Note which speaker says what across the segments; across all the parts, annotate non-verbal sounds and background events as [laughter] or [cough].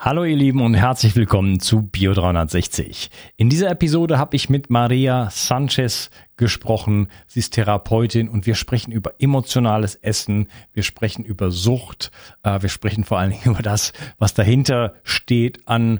Speaker 1: Hallo ihr Lieben und herzlich willkommen zu Bio 360. In dieser Episode habe ich mit Maria Sanchez gesprochen. Sie ist Therapeutin und wir sprechen über emotionales Essen, wir sprechen über Sucht, äh, wir sprechen vor allen Dingen [laughs] über das, was dahinter steht an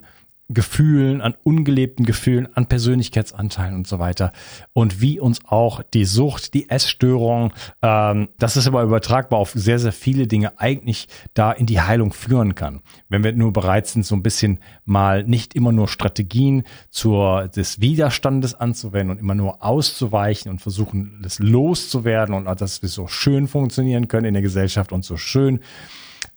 Speaker 1: Gefühlen, an ungelebten Gefühlen, an Persönlichkeitsanteilen und so weiter. Und wie uns auch die Sucht, die Essstörung, ähm, das ist aber übertragbar auf sehr, sehr viele Dinge, eigentlich da in die Heilung führen kann. Wenn wir nur bereit sind, so ein bisschen mal nicht immer nur Strategien zur, des Widerstandes anzuwenden und immer nur auszuweichen und versuchen, das loszuwerden und dass wir so schön funktionieren können in der Gesellschaft und so schön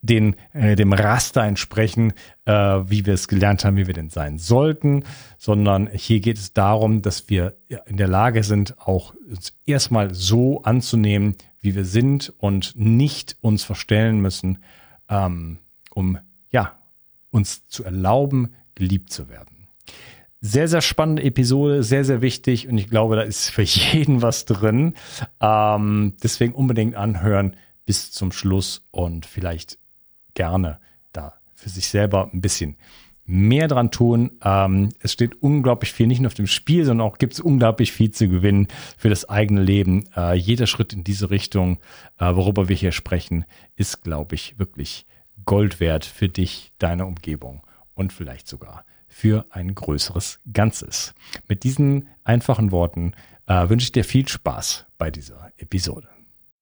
Speaker 1: den, äh, dem Raster entsprechen, äh, wie wir es gelernt haben, wie wir denn sein sollten, sondern hier geht es darum, dass wir in der Lage sind, auch uns erstmal so anzunehmen, wie wir sind und nicht uns verstellen müssen, ähm, um ja uns zu erlauben, geliebt zu werden. Sehr, sehr spannende Episode, sehr, sehr wichtig und ich glaube, da ist für [laughs] jeden was drin. Ähm, deswegen unbedingt anhören bis zum Schluss und vielleicht gerne da für sich selber ein bisschen mehr dran tun. Ähm, es steht unglaublich viel, nicht nur auf dem Spiel, sondern auch gibt es unglaublich viel zu gewinnen für das eigene Leben. Äh, jeder Schritt in diese Richtung, äh, worüber wir hier sprechen, ist, glaube ich, wirklich Gold wert für dich, deine Umgebung und vielleicht sogar für ein größeres Ganzes. Mit diesen einfachen Worten äh, wünsche ich dir viel Spaß bei dieser Episode.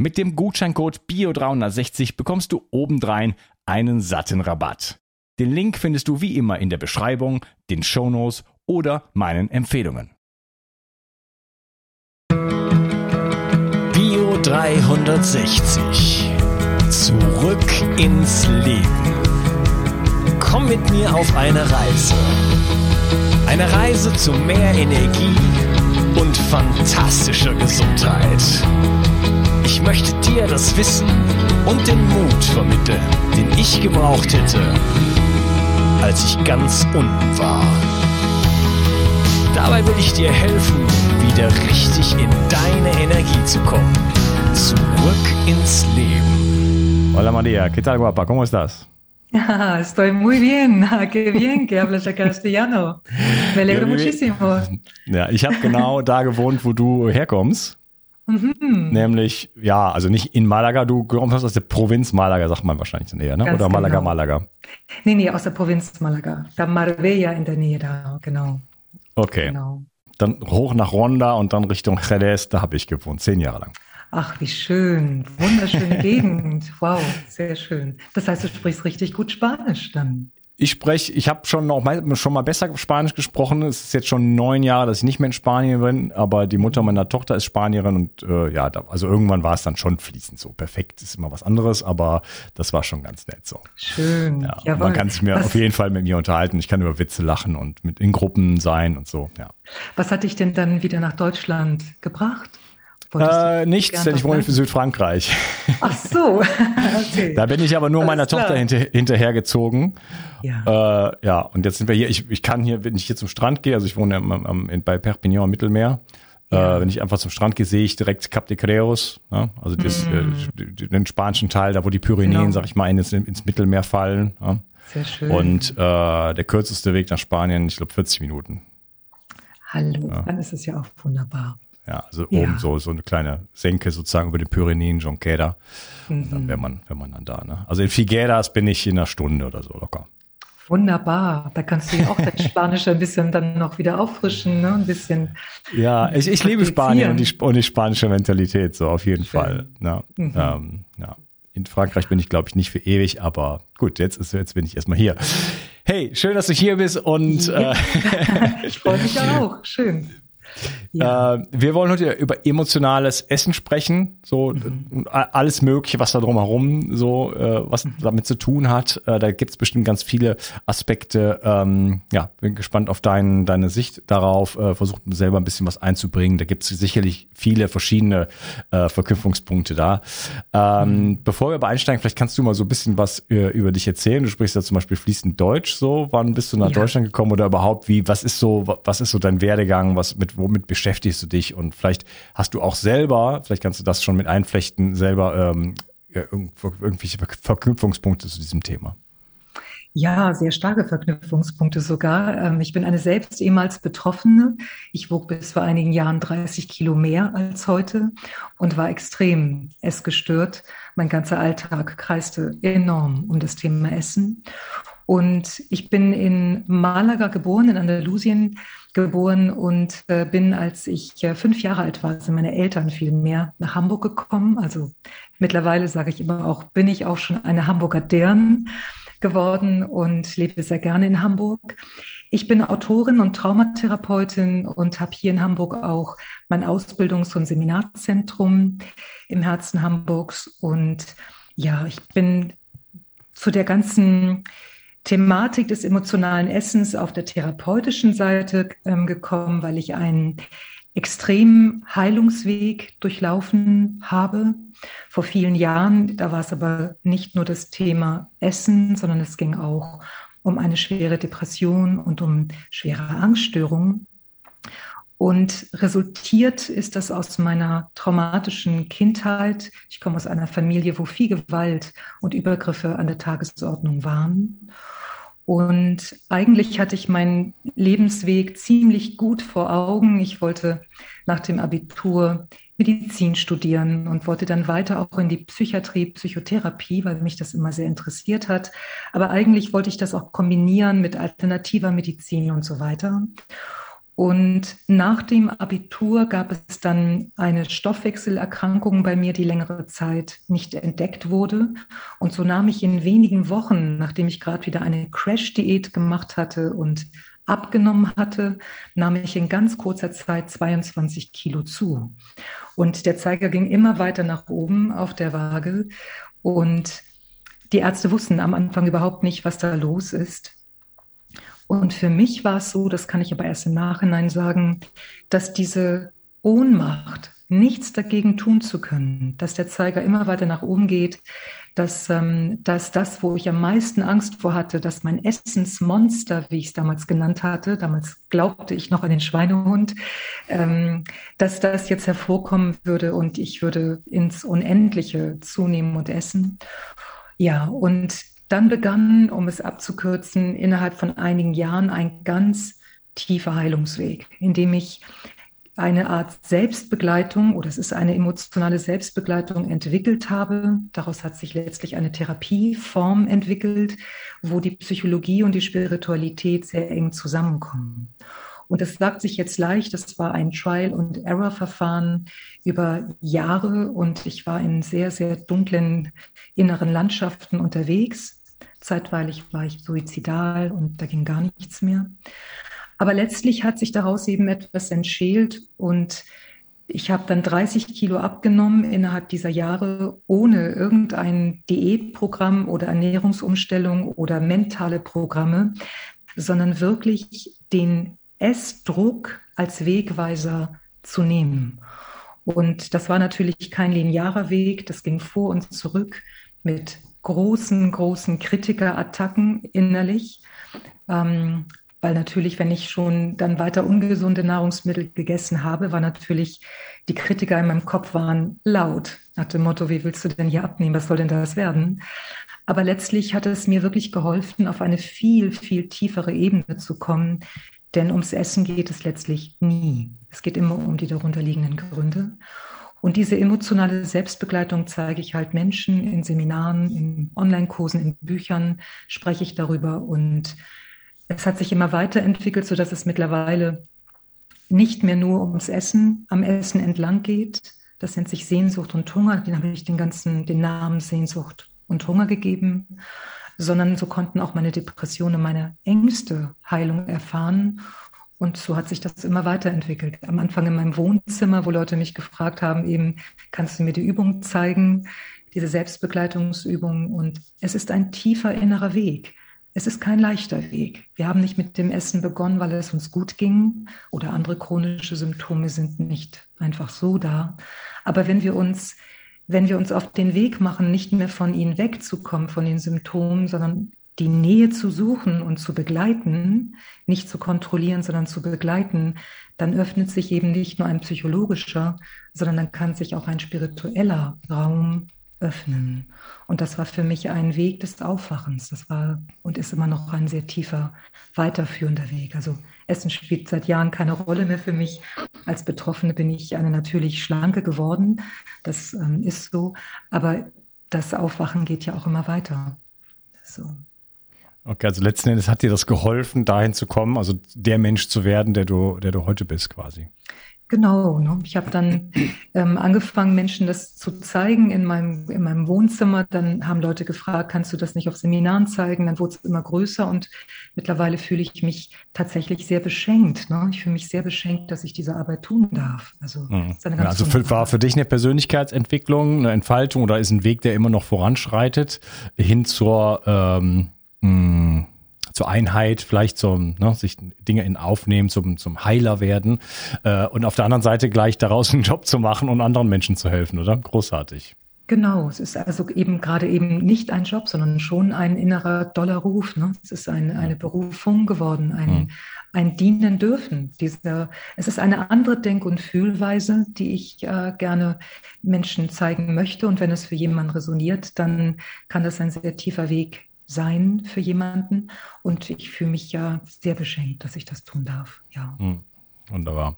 Speaker 1: mit dem Gutscheincode BIO360 bekommst du obendrein einen satten Rabatt. Den Link findest du wie immer in der Beschreibung, den Shownotes oder meinen Empfehlungen.
Speaker 2: Bio 360. Zurück ins Leben. Komm mit mir auf eine Reise. Eine Reise zu mehr Energie und fantastischer Gesundheit. Ich möchte dir das Wissen und den Mut vermitteln, den ich gebraucht hätte, als ich ganz unten war. Dabei will ich dir helfen, wieder richtig in deine Energie zu kommen. Zurück ins Leben.
Speaker 1: Hola María, ¿qué tal guapa? ¿Cómo estás?
Speaker 3: Estoy muy bien. Qué bien que hablas castellano. Me alegro
Speaker 1: Ja,
Speaker 3: muchísimo.
Speaker 1: Ja, ich habe genau da gewohnt, wo du herkommst. Mhm. Nämlich, ja, also nicht in Malaga, du kommst aus der Provinz Malaga, sagt man wahrscheinlich näher, ne? Oder Malaga, genau. Malaga?
Speaker 3: Nee, nee, aus der Provinz Malaga. Da Marbella in der Nähe da, genau.
Speaker 1: Okay. Genau. Dann hoch nach Ronda und dann Richtung Jerez, da habe ich gewohnt, zehn Jahre lang.
Speaker 3: Ach, wie schön. Wunderschöne [laughs] Gegend. Wow, sehr schön. Das heißt, du sprichst richtig gut Spanisch dann.
Speaker 1: Ich spreche, ich habe schon noch mal, schon mal besser Spanisch gesprochen. Es ist jetzt schon neun Jahre, dass ich nicht mehr in Spanien bin, aber die Mutter meiner Tochter ist Spanierin und äh, ja, da, also irgendwann war es dann schon fließend so. Perfekt ist immer was anderes, aber das war schon ganz nett so.
Speaker 3: Schön.
Speaker 1: Ja, Jawohl. man kann sich mir was, auf jeden Fall mit mir unterhalten. Ich kann über Witze lachen und mit in Gruppen sein und so. Ja.
Speaker 3: Was hat dich denn dann wieder nach Deutschland gebracht?
Speaker 1: Äh, nichts, denn ich wohne für Südfrankreich. [laughs]
Speaker 3: Ach so. [laughs]
Speaker 1: okay. Da bin ich aber nur Alles meiner klar. Tochter hinter, hinterhergezogen. Ja. Äh, ja, und jetzt sind wir hier. Ich, ich kann hier, wenn ich hier zum Strand gehe, also ich wohne am, am, in, bei Perpignan am Mittelmeer. Äh, ja. Äh, wenn ich einfach zum Strand gehe, sehe ich direkt Cap de Creos, ne? also das, mm. äh, den spanischen Teil, da wo die Pyrenäen, genau. sag ich mal, ins, ins Mittelmeer fallen. Ja? Sehr schön. Und äh, der kürzeste Weg nach Spanien, ich glaube 40 Minuten.
Speaker 3: Hallo, ja. dann ist es ja auch wunderbar.
Speaker 1: Ja, also ja. oben so, so eine kleine Senke sozusagen über den Pyrenäen, Jonquera. Mhm. Dann wäre man, wäre man dann da. Ne? Also in Figueras bin ich in einer Stunde oder so locker.
Speaker 3: Wunderbar. Da kannst du ja auch dein [laughs] Spanisch ein bisschen dann noch wieder auffrischen, ne? Ein bisschen.
Speaker 1: Ja, ich, ich liebe Spanien und die, und die spanische Mentalität, so auf jeden Schön. Fall. Ne? Mhm. Ähm, ja. In Frankreich bin ich, glaube ich, nicht für ewig, aber gut, jetzt ist jetzt bin ich erstmal hier. Hey, schön, dass du hier bist und
Speaker 3: ja. [laughs] äh, ich freue mich [laughs] auch. Schön.
Speaker 1: Ja. Äh, wir wollen heute über emotionales Essen sprechen, so mhm. alles Mögliche, was da drumherum so äh, was mhm. damit zu tun hat. Äh, da gibt's bestimmt ganz viele Aspekte. Ähm, ja, bin gespannt auf dein, deine Sicht darauf. Äh, Versuch selber ein bisschen was einzubringen. Da gibt's sicherlich viele verschiedene äh, Verknüpfungspunkte da. Ähm, mhm. Bevor wir aber einsteigen, vielleicht kannst du mal so ein bisschen was äh, über dich erzählen. Du sprichst ja zum Beispiel fließend Deutsch. So, wann bist du nach ja. Deutschland gekommen oder überhaupt wie? Was ist so, was ist so dein Werdegang? Was mit womit beschäftigst du dich und vielleicht hast du auch selber, vielleicht kannst du das schon mit einflechten, selber ähm, irgendwelche Verknüpfungspunkte zu diesem Thema.
Speaker 3: Ja, sehr starke Verknüpfungspunkte sogar. Ähm, ich bin eine selbst ehemals Betroffene. Ich wog bis vor einigen Jahren 30 Kilo mehr als heute und war extrem essgestört. Mein ganzer Alltag kreiste enorm um das Thema Essen. Und ich bin in Malaga geboren, in Andalusien, geboren und äh, bin, als ich äh, fünf Jahre alt war, sind meine Eltern viel mehr nach Hamburg gekommen. Also mittlerweile sage ich immer auch, bin ich auch schon eine Hamburger Dern geworden und lebe sehr gerne in Hamburg. Ich bin Autorin und Traumatherapeutin und habe hier in Hamburg auch mein Ausbildungs- und Seminarzentrum im Herzen Hamburgs. Und ja, ich bin zu der ganzen Thematik des emotionalen Essens auf der therapeutischen Seite ähm, gekommen, weil ich einen extremen Heilungsweg durchlaufen habe. Vor vielen Jahren, da war es aber nicht nur das Thema Essen, sondern es ging auch um eine schwere Depression und um schwere Angststörungen. Und resultiert ist das aus meiner traumatischen Kindheit. Ich komme aus einer Familie, wo viel Gewalt und Übergriffe an der Tagesordnung waren. Und eigentlich hatte ich meinen Lebensweg ziemlich gut vor Augen. Ich wollte nach dem Abitur Medizin studieren und wollte dann weiter auch in die Psychiatrie, Psychotherapie, weil mich das immer sehr interessiert hat. Aber eigentlich wollte ich das auch kombinieren mit alternativer Medizin und so weiter. Und nach dem Abitur gab es dann eine Stoffwechselerkrankung bei mir, die längere Zeit nicht entdeckt wurde. Und so nahm ich in wenigen Wochen, nachdem ich gerade wieder eine Crash-Diät gemacht hatte und abgenommen hatte, nahm ich in ganz kurzer Zeit 22 Kilo zu. Und der Zeiger ging immer weiter nach oben auf der Waage. Und die Ärzte wussten am Anfang überhaupt nicht, was da los ist. Und für mich war es so, das kann ich aber erst im Nachhinein sagen, dass diese Ohnmacht, nichts dagegen tun zu können, dass der Zeiger immer weiter nach oben geht, dass, ähm, dass das, wo ich am meisten Angst vor hatte, dass mein Essensmonster, wie ich es damals genannt hatte, damals glaubte ich noch an den Schweinehund, ähm, dass das jetzt hervorkommen würde und ich würde ins Unendliche zunehmen und essen. Ja, und dann begann, um es abzukürzen, innerhalb von einigen Jahren ein ganz tiefer Heilungsweg, in dem ich eine Art Selbstbegleitung oder es ist eine emotionale Selbstbegleitung entwickelt habe. Daraus hat sich letztlich eine Therapieform entwickelt, wo die Psychologie und die Spiritualität sehr eng zusammenkommen. Und das sagt sich jetzt leicht, das war ein Trial-and-Error-Verfahren über Jahre und ich war in sehr, sehr dunklen inneren Landschaften unterwegs. Zeitweilig war ich suizidal und da ging gar nichts mehr. Aber letztlich hat sich daraus eben etwas entschält und ich habe dann 30 Kilo abgenommen innerhalb dieser Jahre ohne irgendein Diätprogramm oder Ernährungsumstellung oder mentale Programme, sondern wirklich den Essdruck als Wegweiser zu nehmen. Und das war natürlich kein linearer Weg, das ging vor und zurück mit großen, großen Kritikerattacken innerlich. Ähm, weil natürlich, wenn ich schon dann weiter ungesunde Nahrungsmittel gegessen habe, war natürlich die Kritiker in meinem Kopf waren laut nach dem Motto, wie willst du denn hier abnehmen? Was soll denn das werden? Aber letztlich hat es mir wirklich geholfen, auf eine viel, viel tiefere Ebene zu kommen. Denn ums Essen geht es letztlich nie. Es geht immer um die darunterliegenden Gründe. Und diese emotionale Selbstbegleitung zeige ich halt Menschen in Seminaren, in Online-Kursen, in Büchern, spreche ich darüber und es hat sich immer weiterentwickelt, sodass es mittlerweile nicht mehr nur ums Essen, am Essen entlang geht. Das nennt sich Sehnsucht und Hunger. Den habe ich den ganzen, den Namen Sehnsucht und Hunger gegeben. Sondern so konnten auch meine Depressionen, meine Ängste Heilung erfahren. Und so hat sich das immer weiterentwickelt. Am Anfang in meinem Wohnzimmer, wo Leute mich gefragt haben, eben, kannst du mir die Übung zeigen, diese Selbstbegleitungsübung. Und es ist ein tiefer innerer Weg. Es ist kein leichter Weg. Wir haben nicht mit dem Essen begonnen, weil es uns gut ging oder andere chronische Symptome sind nicht einfach so da. Aber wenn wir uns, wenn wir uns auf den Weg machen, nicht mehr von ihnen wegzukommen, von den Symptomen, sondern die Nähe zu suchen und zu begleiten, nicht zu kontrollieren, sondern zu begleiten, dann öffnet sich eben nicht nur ein psychologischer, sondern dann kann sich auch ein spiritueller Raum öffnen. Und das war für mich ein Weg des Aufwachens. Das war und ist immer noch ein sehr tiefer, weiterführender Weg. Also Essen spielt seit Jahren keine Rolle mehr für mich. Als Betroffene bin ich eine natürlich schlanke geworden. Das ähm, ist so. Aber das Aufwachen geht ja auch immer weiter. So.
Speaker 1: Okay, also letzten Endes hat dir das geholfen, dahin zu kommen, also der Mensch zu werden, der du, der du heute bist, quasi.
Speaker 3: Genau, ne? ich habe dann ähm, angefangen, Menschen das zu zeigen in meinem, in meinem Wohnzimmer. Dann haben Leute gefragt, kannst du das nicht auf Seminaren zeigen? Dann wurde es immer größer und mittlerweile fühle ich mich tatsächlich sehr beschenkt. Ne? Ich fühle mich sehr beschenkt, dass ich diese Arbeit tun darf.
Speaker 1: Also, mhm. ja, also für, war für dich eine Persönlichkeitsentwicklung, eine Entfaltung oder ist ein Weg, der immer noch voranschreitet, hin zur ähm, mh, hm, zur Einheit, vielleicht zum, ne, sich Dinge in aufnehmen, zum, zum Heiler werden äh, und auf der anderen Seite gleich daraus einen Job zu machen und anderen Menschen zu helfen, oder? Großartig.
Speaker 3: Genau, es ist also eben gerade eben nicht ein Job, sondern schon ein innerer doller Ruf. Ne? Es ist eine, eine Berufung geworden, ein, hm. ein Dienen dürfen. Dieser, es ist eine andere Denk- und Fühlweise, die ich äh, gerne Menschen zeigen möchte. Und wenn es für jemanden resoniert, dann kann das ein sehr tiefer Weg sein für jemanden. Und ich fühle mich ja sehr beschenkt, dass ich das tun darf. Ja. Hm,
Speaker 1: wunderbar.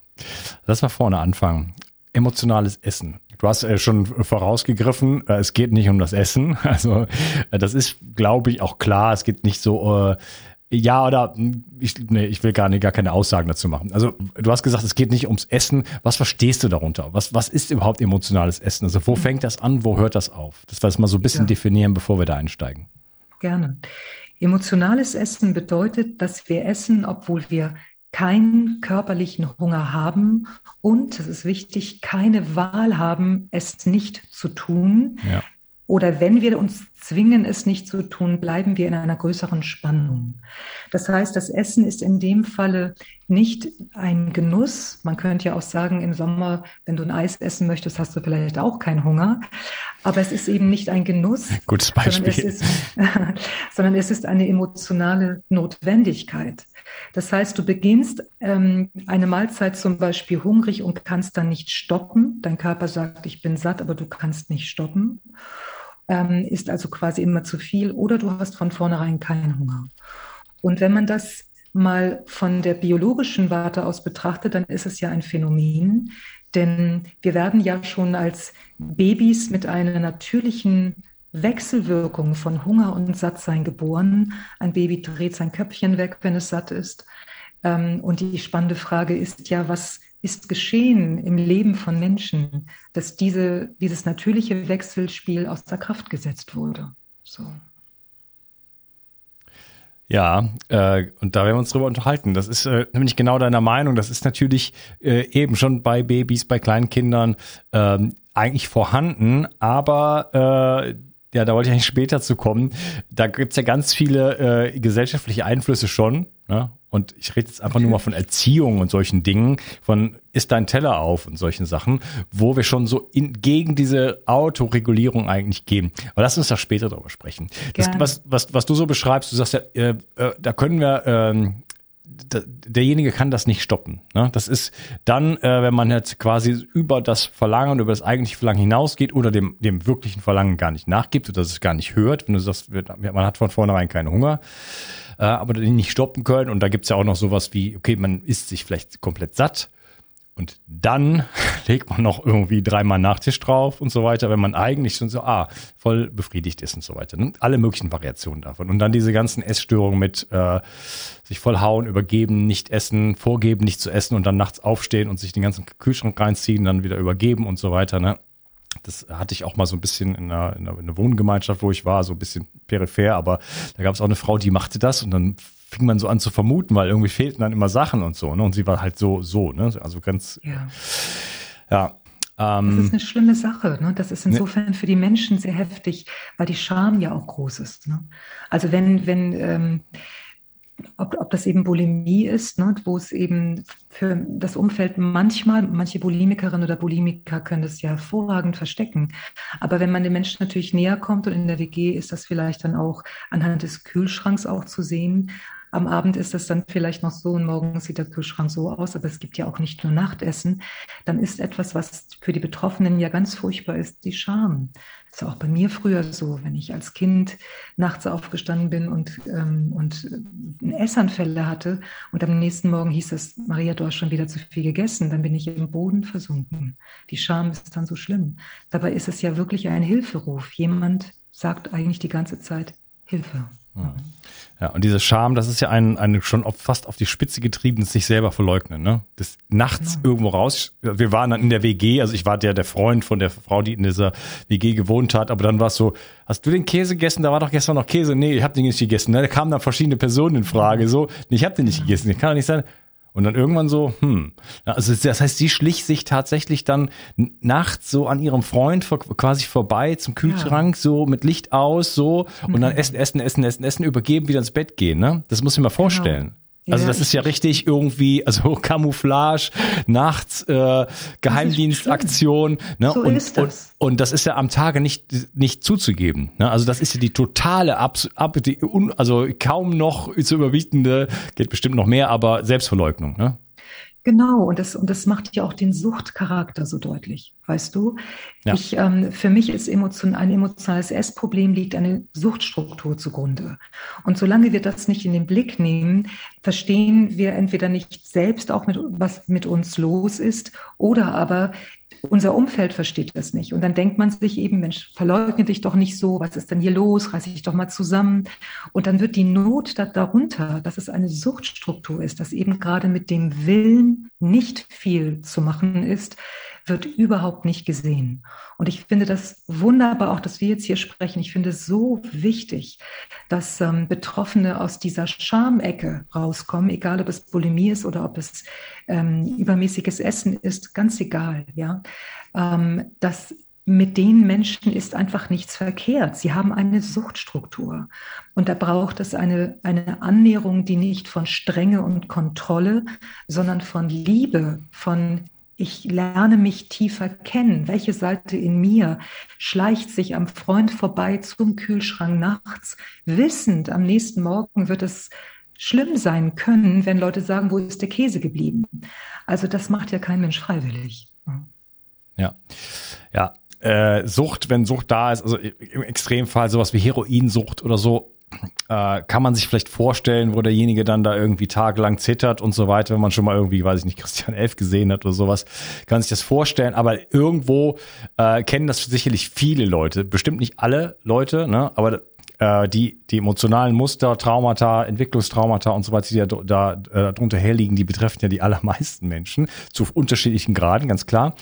Speaker 1: Lass mal vorne anfangen. Emotionales Essen. Du hast äh, schon vorausgegriffen, äh, es geht nicht um das Essen. [laughs] Also äh, das ist, glaube ich, auch klar. Es geht nicht so, äh, ja oder hm, ich, nee, ich will gar nicht gar keine Aussagen dazu machen. Also du hast gesagt, es geht nicht ums Essen. Was verstehst du darunter? Was was ist überhaupt emotionales Essen? Also wo fängt das an? Wo hört das auf? Das wir das mal so ein bisschen ja. definieren, bevor wir da einsteigen.
Speaker 3: Gerne. Emotionales Essen bedeutet, dass wir essen, obwohl wir keinen körperlichen Hunger haben und, das ist wichtig, keine Wahl haben, es nicht zu tun. Ja. Oder wenn wir uns zwingen, es nicht zu tun, bleiben wir in einer größeren Spannung. Das heißt, das Essen ist in dem Falle nicht ein Genuss. Man könnte ja auch sagen, im Sommer, wenn du ein Eis essen möchtest, hast du vielleicht auch keinen Hunger. Aber es ist eben nicht ein Genuss. [laughs]
Speaker 1: Gutes Beispiel.
Speaker 3: Sondern es ist, [laughs] sondern es ist eine emotionale Notwendigkeit. Das heißt, du beginnst ähm, eine Mahlzeit zum Beispiel hungrig und kannst dann nicht stoppen. Dein Körper sagt, ich bin satt, aber du kannst nicht stoppen ähm, ist also quasi immer zu viel oder du hast von vornherein keinen Hunger. Und wenn man das mal von der biologischen Warte aus betrachte, dann ist es ja ein Phänomen, denn wir werden ja schon als Babys mit einer natürlichen Wechselwirkung von Hunger und Sattsein geboren. Ein Baby dreht sein Köpfchen weg, wenn es satt ist. Ähm, und die spannende Frage ist ja, was ist geschehen im Leben von Menschen, dass diese, dieses natürliche Wechselspiel aus der Kraft gesetzt wurde. So.
Speaker 1: Ja, äh, und da werden wir uns drüber unterhalten. Das ist äh, nämlich genau deiner Meinung. Das ist natürlich äh, eben schon bei Babys, bei kleinen Kindern ähm, eigentlich vorhanden, aber äh, ja, da wollte ich eigentlich später zu kommen. Da gibt's ja ganz viele äh, gesellschaftliche Einflüsse schon. Ne? Und ich rede jetzt einfach nur mal von Erziehung und solchen Dingen, von ist dein Teller auf und solchen Sachen, wo wir schon so in, gegen diese Autoregulierung eigentlich gehen. Aber lass uns da später drüber sprechen. Das, was, was, was du so beschreibst, du sagst ja, äh, äh, da können wir ähm, derjenige kann das nicht stoppen. Ne? Das ist dann, äh, wenn man jetzt quasi über das Verlangen, über das eigentliche Verlangen hinausgeht oder dem, dem wirklichen Verlangen gar nicht nachgibt oder es gar nicht hört, wenn du sagst, man hat von vornherein keinen Hunger, äh, aber nicht stoppen können. Und da gibt's ja auch noch sowas wie, okay, man isst sich vielleicht komplett satt und dann [laughs] legt man noch irgendwie dreimal Nachtisch drauf und so weiter, wenn man eigentlich schon so, ah, voll befriedigt ist und so weiter. Ne? Alle möglichen Variationen davon. Und dann diese ganzen Essstörungen mit äh, sich voll hauen, übergeben, nicht essen, vorgeben, nicht zu essen und dann nachts aufstehen und sich den ganzen Kühlschrank reinziehen, dann wieder übergeben und so weiter. Ne? Das hatte ich auch mal so ein bisschen in einer, in einer Wohngemeinschaft, wo ich war, so ein bisschen peripher, aber da gab es auch eine Frau, die machte das und dann fing man so an zu vermuten, weil irgendwie fehlten dann immer Sachen und so, ne? Und sie war halt so, so, ne? Also ganz, ja.
Speaker 3: ja ähm, das ist eine schlimme Sache. Ne? Das ist insofern ne. für die Menschen sehr heftig, weil die Scham ja auch groß ist. Ne? Also wenn, wenn ähm, ob, ob das eben Bulimie ist, ne, wo es eben für das Umfeld manchmal, manche Bulimikerinnen oder Bulimiker können das ja hervorragend verstecken. Aber wenn man den Menschen natürlich näher kommt und in der WG ist das vielleicht dann auch anhand des Kühlschranks auch zu sehen, am Abend ist das dann vielleicht noch so und morgen sieht der Kühlschrank so aus, aber es gibt ja auch nicht nur Nachtessen. Dann ist etwas, was für die Betroffenen ja ganz furchtbar ist, die Scham. Das war auch bei mir früher so, wenn ich als Kind nachts aufgestanden bin und, ähm, und Essanfälle hatte und am nächsten Morgen hieß es, Maria, du hast schon wieder zu viel gegessen, dann bin ich im Boden versunken. Die Scham ist dann so schlimm. Dabei ist es ja wirklich ein Hilferuf. Jemand sagt eigentlich die ganze Zeit Hilfe.
Speaker 1: Ja. Ja, und diese Scham, das ist ja ein, ein schon auf, fast auf die Spitze getrieben, sich selber verleugnen, ne? Das nachts genau. irgendwo raus. Wir waren dann in der WG, also ich war der, der Freund von der Frau, die in dieser WG gewohnt hat, aber dann war es so, hast du den Käse gegessen? Da war doch gestern noch Käse. Nee, ich habe den nicht gegessen. Ne? Da kamen dann verschiedene Personen in Frage, so, nee, ich habe den nicht gegessen. Das kann doch nicht sein. Und dann irgendwann so, hm. Also das heißt, sie schlich sich tatsächlich dann nachts so an ihrem Freund vor, quasi vorbei zum Kühlschrank, ja. so mit Licht aus, so und dann mhm. essen, essen, essen, essen, essen, übergeben, wieder ins Bett gehen. Ne? Das muss ich mir mal genau. vorstellen. Genau. Also ja, das ist ja richtig irgendwie, also [laughs] Camouflage, nachts äh, Geheimdienstaktion, ne? So und, ist das. Und, und das ist ja am Tage nicht nicht zuzugeben. Ne? Also das ist ja die totale Abs ab, die, un, also kaum noch zu überbietende, geht bestimmt noch mehr, aber Selbstverleugnung. Ne?
Speaker 3: Genau, und das, und das macht ja auch den Suchtcharakter so deutlich, weißt du? Ja. Ich, ähm, für mich ist emotion, ein emotionales Essproblem liegt eine Suchtstruktur zugrunde. Und solange wir das nicht in den Blick nehmen, verstehen wir entweder nicht selbst auch mit, was mit uns los ist, oder aber unser Umfeld versteht das nicht. Und dann denkt man sich eben, Mensch, verleugne dich doch nicht so, was ist denn hier los, reiß dich doch mal zusammen. Und dann wird die Not da, darunter, dass es eine Suchtstruktur ist, dass eben gerade mit dem Willen nicht viel zu machen ist, wird überhaupt nicht gesehen. Und ich finde das wunderbar, auch dass wir jetzt hier sprechen. Ich finde es so wichtig, dass ähm, Betroffene aus dieser Schamecke rauskommen, egal ob es Bulimie ist oder ob es ähm, übermäßiges Essen ist, ganz egal, ja. Ähm, dass mit den Menschen ist einfach nichts verkehrt. Sie haben eine Suchtstruktur. Und da braucht es eine, eine Annäherung, die nicht von Strenge und Kontrolle, sondern von Liebe, von ich lerne mich tiefer kennen. Welche Seite in mir schleicht sich am Freund vorbei zum Kühlschrank nachts, wissend, am nächsten Morgen wird es schlimm sein können, wenn Leute sagen, wo ist der Käse geblieben? Also das macht ja kein Mensch freiwillig.
Speaker 1: Ja, ja. Äh, Sucht, wenn Sucht da ist, also im Extremfall sowas wie Heroinsucht oder so, äh, kann man sich vielleicht vorstellen, wo derjenige dann da irgendwie tagelang zittert und so weiter, wenn man schon mal irgendwie, weiß ich nicht, [laughs] Christian Elf gesehen hat oder sowas, kann sich das vorstellen. Aber irgendwo äh, kennen das sicherlich viele Leute, bestimmt nicht alle Leute, ne? aber äh, die, die emotionalen Muster, Traumata, Entwicklungstraumata und so weiter, die da, da äh, drunter herliegen, die betreffen ja die [laughs] allermeisten Menschen zu unterschiedlichen Graden, ganz klar.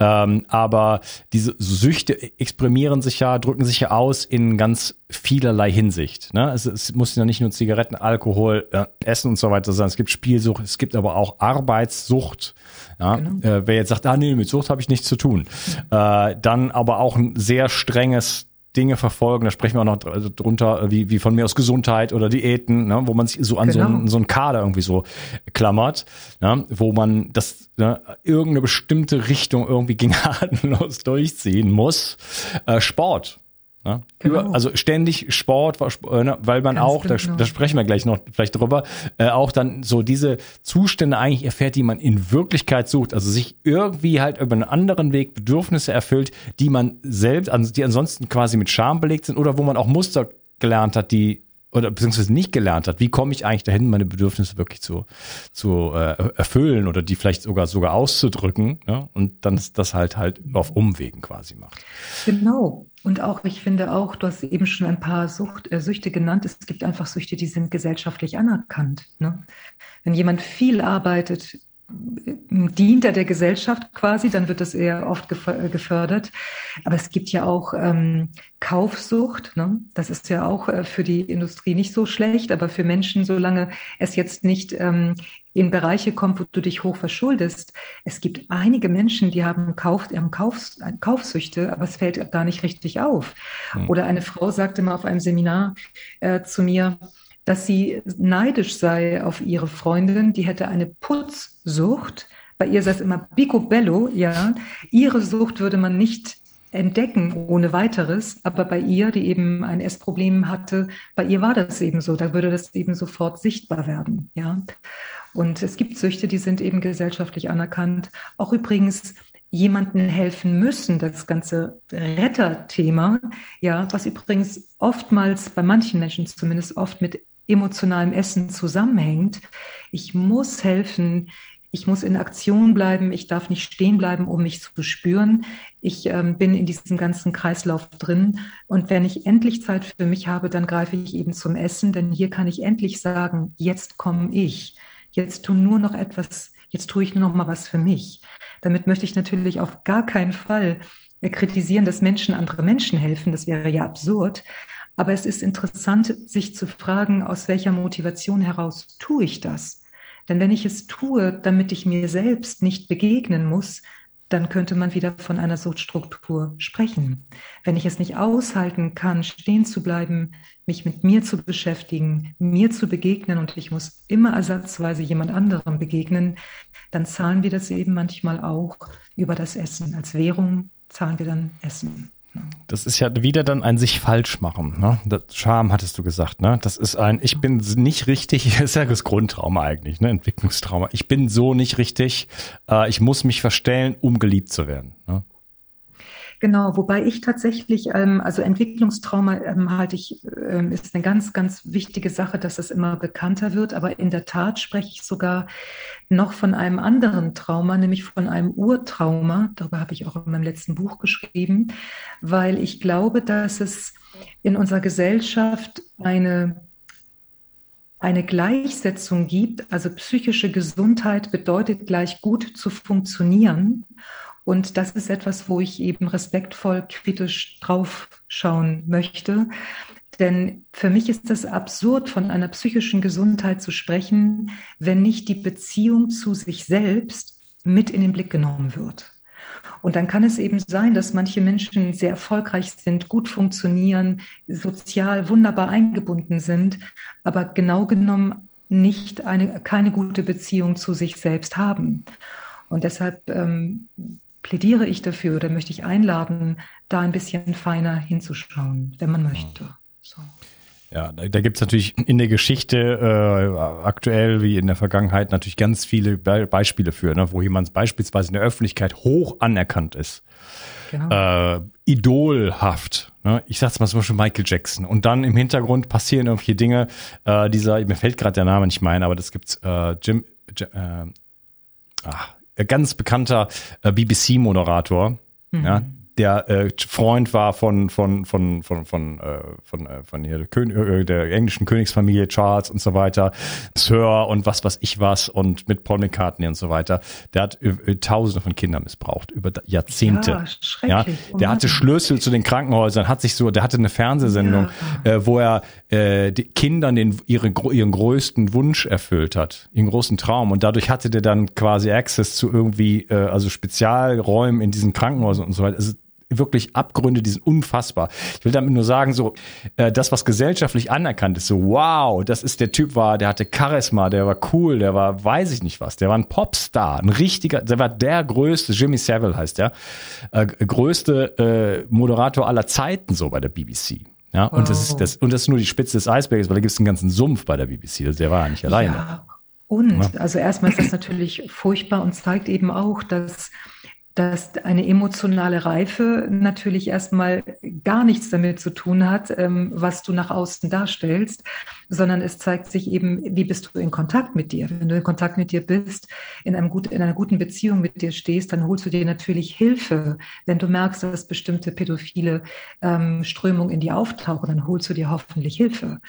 Speaker 1: Ähm, aber diese Süchte exprimieren sich ja, drücken sich ja aus in ganz vielerlei Hinsicht. Ne? Es, es muss ja nicht nur Zigaretten, Alkohol, äh, Essen und so weiter sein. Es gibt Spielsucht, es gibt aber auch Arbeitssucht. Ja? Genau. Äh, wer jetzt sagt, ah nee, mit Sucht habe ich nichts zu tun, äh, dann aber auch ein sehr strenges Dinge verfolgen. Da sprechen wir auch noch drunter, wie, wie von mir aus Gesundheit oder Diäten, ne, wo man sich so an genau. so, einen, so einen Kader irgendwie so klammert, ne, wo man das ne, irgendeine bestimmte Richtung irgendwie gnadenlos [laughs] durchziehen muss. Äh, Sport. Ne? Genau. also ständig Sport, äh, ne, weil man Ganz auch, genau. da, da, sprechen wir gleich noch vielleicht drüber, äh, auch dann so diese Zustände eigentlich erfährt, die man in Wirklichkeit sucht. Also sich irgendwie halt über einen anderen Weg Bedürfnisse erfüllt, die man selbst, die ansonsten quasi mit Scham belegt sind oder wo man auch Muster gelernt hat, die oder beziehungsweise nicht gelernt hat, wie komme ich eigentlich dahin, meine Bedürfnisse wirklich zu, zu äh, erfüllen oder die vielleicht sogar sogar auszudrücken ja? und dann das halt halt auf Umwegen quasi macht.
Speaker 3: Genau. Und auch, ich finde auch, du hast eben schon ein paar Sucht, äh, Süchte genannt. Es gibt einfach Süchte, die sind gesellschaftlich anerkannt. Ne? Wenn jemand viel arbeitet, dient er der Gesellschaft quasi, dann wird das eher oft äh, gefördert. Aber es gibt ja auch ähm, Kaufsucht. Ne? Das ist ja auch äh, für die Industrie nicht so schlecht, aber für Menschen, solange es jetzt nicht ähm, in Bereiche kommt, wo du dich hoch verschuldest. Es gibt einige Menschen, die haben, Kauf, haben Kauf, Kaufsüchte, aber es fällt gar nicht richtig auf. Mhm. Oder eine Frau sagte mal auf einem Seminar äh, zu mir, dass sie neidisch sei auf ihre Freundin, die hätte eine Putzsucht. Bei ihr sei es immer picobello, ja. Ihre Sucht würde man nicht entdecken ohne weiteres, aber bei ihr, die eben ein Essproblem hatte, bei ihr war das eben so, da würde das eben sofort sichtbar werden, ja. Und es gibt Süchte, die sind eben gesellschaftlich anerkannt. Auch übrigens jemanden helfen müssen, das ganze Retterthema, ja, was übrigens oftmals bei manchen Menschen zumindest oft mit emotionalem Essen zusammenhängt. Ich muss helfen, ich muss in Aktion bleiben, ich darf nicht stehen bleiben, um mich zu spüren. Ich ähm, bin in diesem ganzen Kreislauf drin. Und wenn ich endlich Zeit für mich habe, dann greife ich eben zum Essen, denn hier kann ich endlich sagen, jetzt komme ich. Jetzt tu nur noch etwas, jetzt tue ich nur noch mal was für mich. Damit möchte ich natürlich auf gar keinen Fall äh, kritisieren, dass Menschen andere Menschen helfen. Das wäre ja absurd. Aber es ist interessant, sich zu fragen, aus welcher Motivation heraus tue ich das? Denn wenn ich es tue, damit ich mir selbst nicht begegnen muss, dann könnte man wieder von einer Suchtstruktur sprechen. Wenn ich es nicht aushalten kann, stehen zu bleiben, mich mit mir zu beschäftigen, mir zu begegnen und ich muss immer ersatzweise jemand anderem begegnen, dann zahlen wir das eben manchmal auch über das Essen. Als Währung zahlen wir dann Essen.
Speaker 1: Das ist ja wieder dann ein sich falsch machen. Ne? Das Scham hattest du gesagt. Ne? Das ist ein, ich bin nicht richtig, [laughs] das ist ja das Grundtrauma eigentlich, ne? Entwicklungstrauma. Ich bin so nicht richtig. Äh, ich muss mich verstellen, um geliebt zu werden. Ne?
Speaker 3: Genau, wobei ich tatsächlich, ähm, also Entwicklungstrauma ähm, halte ich, ähm, ist eine ganz, ganz wichtige Sache, dass es immer bekannter wird. Aber in der Tat spreche ich sogar noch von einem anderen Trauma, nämlich von einem Urtrauma. Darüber habe ich auch in meinem letzten Buch geschrieben, weil ich glaube, dass es in unserer Gesellschaft eine eine Gleichsetzung gibt, also psychische Gesundheit bedeutet gleich gut zu funktionieren. Und das ist etwas, wo ich eben respektvoll kritisch drauf schauen möchte. Denn für mich ist es absurd, von einer psychischen Gesundheit zu sprechen, wenn nicht die Beziehung zu sich selbst mit in den Blick genommen wird. Und dann kann es eben sein, dass manche Menschen sehr erfolgreich sind, gut funktionieren, sozial wunderbar eingebunden sind, aber genau genommen nicht eine, keine gute Beziehung zu sich selbst haben. Und deshalb ähm, plädiere ich dafür oder möchte ich einladen, da ein bisschen feiner hinzuschauen, wenn man möchte. So.
Speaker 1: Ja, da, da gibt es natürlich in der Geschichte äh, aktuell wie in der Vergangenheit natürlich ganz viele Be Beispiele für, ne, wo jemand beispielsweise in der Öffentlichkeit hoch anerkannt ist genau. äh, idolhaft. Ne? Ich sag's mal zum Beispiel Michael Jackson. Und dann im Hintergrund passieren irgendwelche Dinge. Äh, dieser, mir fällt gerade der Name nicht mein, aber das gibt's äh, Jim, Jim äh, ach, ganz bekannter äh, BBC-Moderator. Mhm. Ja, der äh, Freund war von von von von von äh, von äh, von hier, der, König, äh, der englischen Königsfamilie Charles und so weiter, Sir und was was ich was und mit Paul McCartney und so weiter. Der hat äh, Tausende von Kindern missbraucht über Jahrzehnte. Ja, ja der hatte Schlüssel zu den Krankenhäusern, hat sich so, der hatte eine Fernsehsendung, ja. äh, wo er äh, die Kindern den ihre ihren größten Wunsch erfüllt hat, ihren großen Traum und dadurch hatte der dann quasi Access zu irgendwie äh, also Spezialräumen in diesen Krankenhäusern und so weiter. Also wirklich Abgründe, die sind unfassbar. Ich will damit nur sagen, so äh, das, was gesellschaftlich anerkannt ist, so wow, das ist der Typ war, der hatte Charisma, der war cool, der war, weiß ich nicht was, der war ein Popstar, ein richtiger, der war der größte, Jimmy Savile heißt der, äh, größte äh, Moderator aller Zeiten so bei der BBC. Ja, und das ist das und das ist nur die Spitze des Eisbergs, weil da gibt es einen ganzen Sumpf bei der BBC. Der war ja nicht alleine. Ja.
Speaker 3: Und ja. also erstmal ist das natürlich furchtbar und zeigt eben auch, dass dass eine emotionale Reife natürlich erstmal gar nichts damit zu tun hat, ähm, was du nach außen darstellst, sondern es zeigt sich eben, wie bist du in Kontakt mit dir. Wenn du in Kontakt mit dir bist, in, einem gut, in einer guten Beziehung mit dir stehst, dann holst du dir natürlich Hilfe. Wenn du merkst, dass bestimmte pädophile ähm, Strömungen in dir auftauchen, dann holst du dir hoffentlich Hilfe.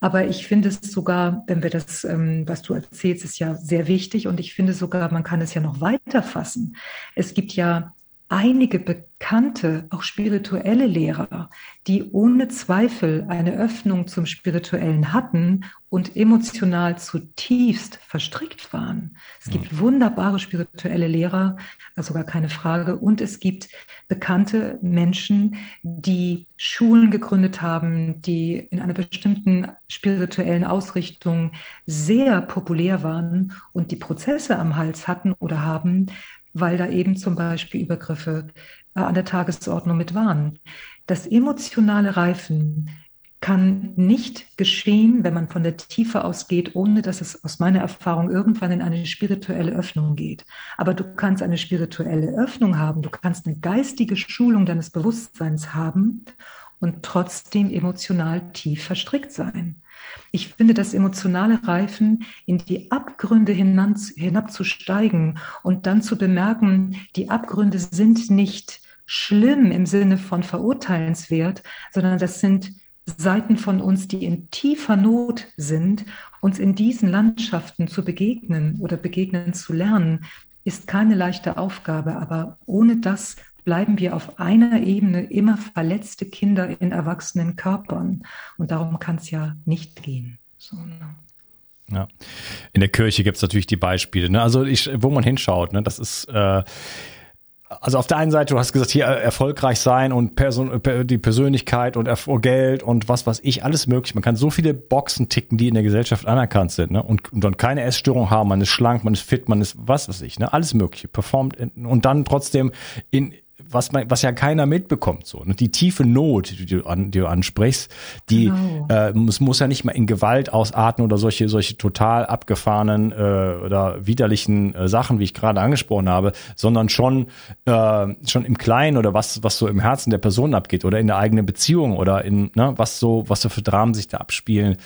Speaker 3: Aber ich finde es sogar, wenn wir das, ähm, was du erzählst, ist ja sehr wichtig und ich finde sogar, man kann es ja noch weiter fassen. Es gibt ja einige bekannte, auch spirituelle Lehrer, die ohne Zweifel eine Öffnung zum Spirituellen hatten und emotional zutiefst verstrickt waren. Es gibt wunderbare spirituelle Lehrer, also gar keine Frage. Und es gibt bekannte Menschen, die Schulen gegründet haben, die in einer bestimmten spirituellen Ausrichtung sehr populär waren und die Prozesse am Hals hatten oder haben, weil da eben zum Beispiel Übergriffe äh, an der Tagesordnung mit waren. Das emotionale Reifen kann nicht geschehen, wenn man von der Tiefe ausgeht, ohne dass es aus meiner Erfahrung irgendwann in eine spirituelle Öffnung geht. Aber du kannst eine spirituelle Öffnung haben, du kannst eine geistige Schulung deines Bewusstseins haben und trotzdem emotional tief verstrickt sein. Ich finde, das emotionale Reifen in die Abgründe hinabzusteigen und dann zu bemerken, die Abgründe sind nicht schlimm im Sinne von verurteilenswert, sondern das sind Seiten von uns, die in tiefer Not sind, uns in diesen Landschaften zu begegnen oder begegnen zu lernen, ist keine leichte Aufgabe. Aber ohne das bleiben wir auf einer Ebene immer verletzte Kinder in erwachsenen Körpern. Und darum kann es ja nicht gehen. So, ne?
Speaker 1: Ja. In der Kirche gibt es natürlich die Beispiele. Ne? Also ich, wo man hinschaut, ne? das ist äh, also auf der einen Seite, du hast gesagt, hier erfolgreich sein und Person, die Persönlichkeit und Geld und was was ich, alles möglich. Man kann so viele Boxen ticken, die in der Gesellschaft anerkannt sind, ne? Und, und dann keine Essstörung haben, man ist schlank, man ist fit, man ist was weiß ich, ne? Alles mögliche, performt und dann trotzdem in was man, was ja keiner mitbekommt, so. Und die tiefe Not, die du, an, die du ansprichst, die genau. äh, muss, muss ja nicht mal in Gewalt ausarten oder solche, solche total abgefahrenen äh, oder widerlichen äh, Sachen, wie ich gerade angesprochen habe, sondern schon, äh, schon im Kleinen oder was, was so im Herzen der Person abgeht oder in der eigenen Beziehung oder in, ne, was so, was so für Dramen sich da abspielen.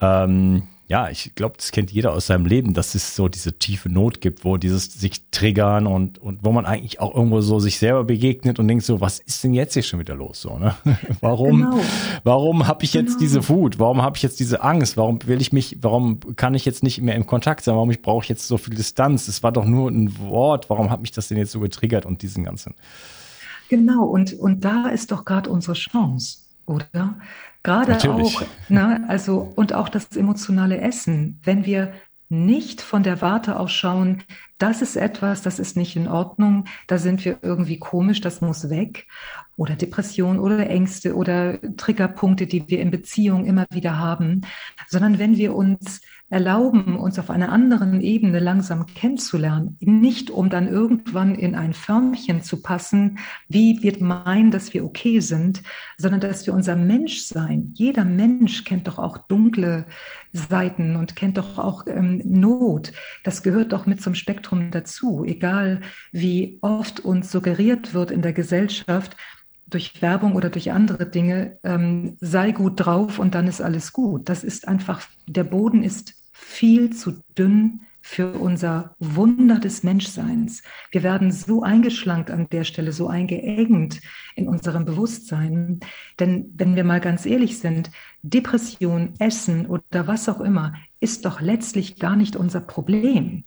Speaker 1: Ähm, ja, ich glaube, das kennt jeder aus seinem Leben, dass es so diese tiefe Not gibt, wo dieses sich triggern und, und wo man eigentlich auch irgendwo so sich selber begegnet und denkt so, was ist denn jetzt hier schon wieder los? So, ne? [laughs] Warum, genau. warum habe ich jetzt genau. diese Wut? Warum habe ich jetzt diese Angst? Warum will ich mich, warum kann ich jetzt nicht mehr im Kontakt sein? Warum ich brauche jetzt so viel Distanz? Es war doch nur ein Wort. Warum hat mich das denn jetzt so getriggert und diesen ganzen?
Speaker 3: Genau, und, und da ist doch gerade unsere Chance, oder? Gerade Natürlich. auch, ne, also, und auch das emotionale Essen. Wenn wir nicht von der Warte aus schauen, das ist etwas, das ist nicht in Ordnung, da sind wir irgendwie komisch, das muss weg. Oder Depression oder Ängste oder Triggerpunkte, die wir in Beziehungen immer wieder haben, sondern wenn wir uns erlauben, uns auf einer anderen Ebene langsam kennenzulernen, nicht um dann irgendwann in ein Förmchen zu passen, wie wird meinen, dass wir okay sind, sondern dass wir unser Menschsein, jeder Mensch kennt doch auch dunkle Seiten und kennt doch auch ähm, Not. Das gehört doch mit zum Spektrum Spektrum dazu, egal wie oft uns suggeriert wird in der Gesellschaft, durch Werbung oder durch andere Dinge, ähm, sei gut drauf und dann ist alles gut. Das ist einfach, der Boden ist viel zu dünn für unser Wunder des Menschseins. Wir werden so eingeschlankt an der Stelle, so eingeengt in unserem Bewusstsein. Denn wenn wir mal ganz ehrlich sind, Depression, Essen oder was auch immer ist doch letztlich gar nicht unser Problem.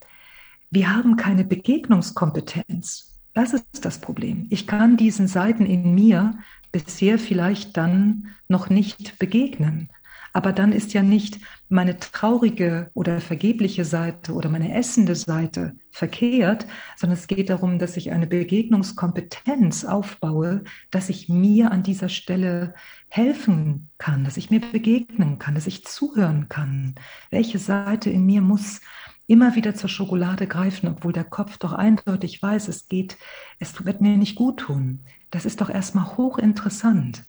Speaker 3: Wir haben keine Begegnungskompetenz. Das ist das Problem. Ich kann diesen Seiten in mir bisher vielleicht dann noch nicht begegnen. Aber dann ist ja nicht meine traurige oder vergebliche Seite oder meine essende Seite verkehrt, sondern es geht darum, dass ich eine Begegnungskompetenz aufbaue, dass ich mir an dieser Stelle helfen kann, dass ich mir begegnen kann, dass ich zuhören kann. Welche Seite in mir muss immer wieder zur Schokolade greifen, obwohl der Kopf doch eindeutig weiß, es geht, es wird mir nicht gut tun. Das ist doch erstmal hochinteressant.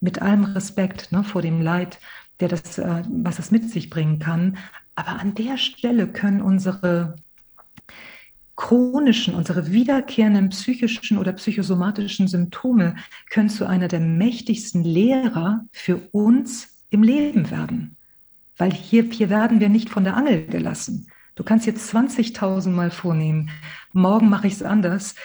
Speaker 3: Mit allem Respekt ne, vor dem Leid, der das, äh, was es mit sich bringen kann. Aber an der Stelle können unsere chronischen, unsere wiederkehrenden psychischen oder psychosomatischen Symptome können zu einer der mächtigsten Lehrer für uns im Leben werden. Weil hier, hier werden wir nicht von der Angel gelassen. Du kannst jetzt 20.000 Mal vornehmen. Morgen mache ich es anders.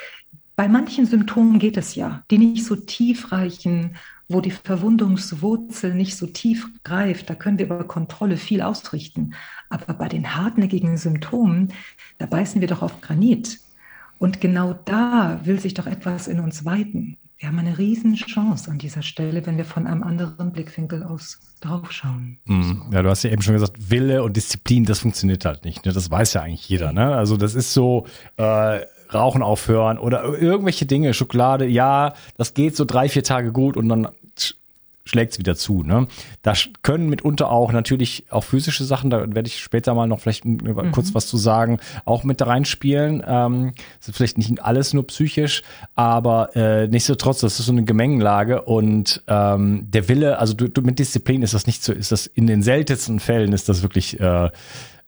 Speaker 3: Bei manchen Symptomen geht es ja, die nicht so tief reichen wo die Verwundungswurzel nicht so tief greift, da können wir über Kontrolle viel ausrichten. Aber bei den hartnäckigen Symptomen, da beißen wir doch auf Granit. Und genau da will sich doch etwas in uns weiten. Wir haben eine Riesenchance an dieser Stelle, wenn wir von einem anderen Blickwinkel aus draufschauen.
Speaker 4: Mhm. Ja, du hast ja eben schon gesagt, Wille und Disziplin, das funktioniert halt nicht. Ne? Das weiß ja eigentlich jeder. Ne? Also das ist so, äh, Rauchen aufhören oder irgendwelche Dinge, Schokolade, ja, das geht so drei, vier Tage gut und dann schlägt es wieder zu. Ne? Da können mitunter auch natürlich auch physische Sachen, da werde ich später mal noch vielleicht mhm. kurz was zu sagen, auch mit reinspielen. Ähm, ist vielleicht nicht alles nur psychisch, aber äh, nichtsdestotrotz, das ist so eine Gemengenlage und ähm, der Wille, also du, du, mit Disziplin ist das nicht so, ist das in den seltensten Fällen ist das wirklich äh,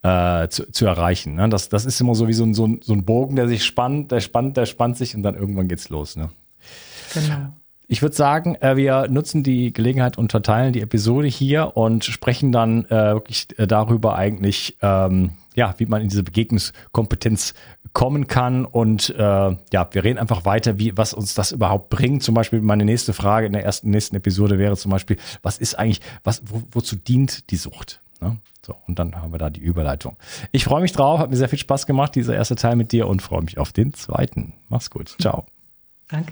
Speaker 4: äh, zu, zu erreichen. Ne? Das, das ist immer so wie so ein, so, ein, so ein Bogen, der sich spannt, der spannt, der spannt sich und dann irgendwann geht's los. Ne? Genau. Ich würde sagen, äh, wir nutzen die Gelegenheit und verteilen die Episode hier und sprechen dann äh, wirklich äh, darüber eigentlich, ähm, ja, wie man in diese Begegnungskompetenz kommen kann. Und äh, ja, wir reden einfach weiter, wie was uns das überhaupt bringt. Zum Beispiel meine nächste Frage in der ersten nächsten Episode wäre zum Beispiel, was ist eigentlich, was wo, wozu dient die Sucht? Ne? So, und dann haben wir da die Überleitung. Ich freue mich drauf, hat mir sehr viel Spaß gemacht, dieser erste Teil mit dir und freue mich auf den zweiten. Mach's gut. Ciao.
Speaker 3: Danke.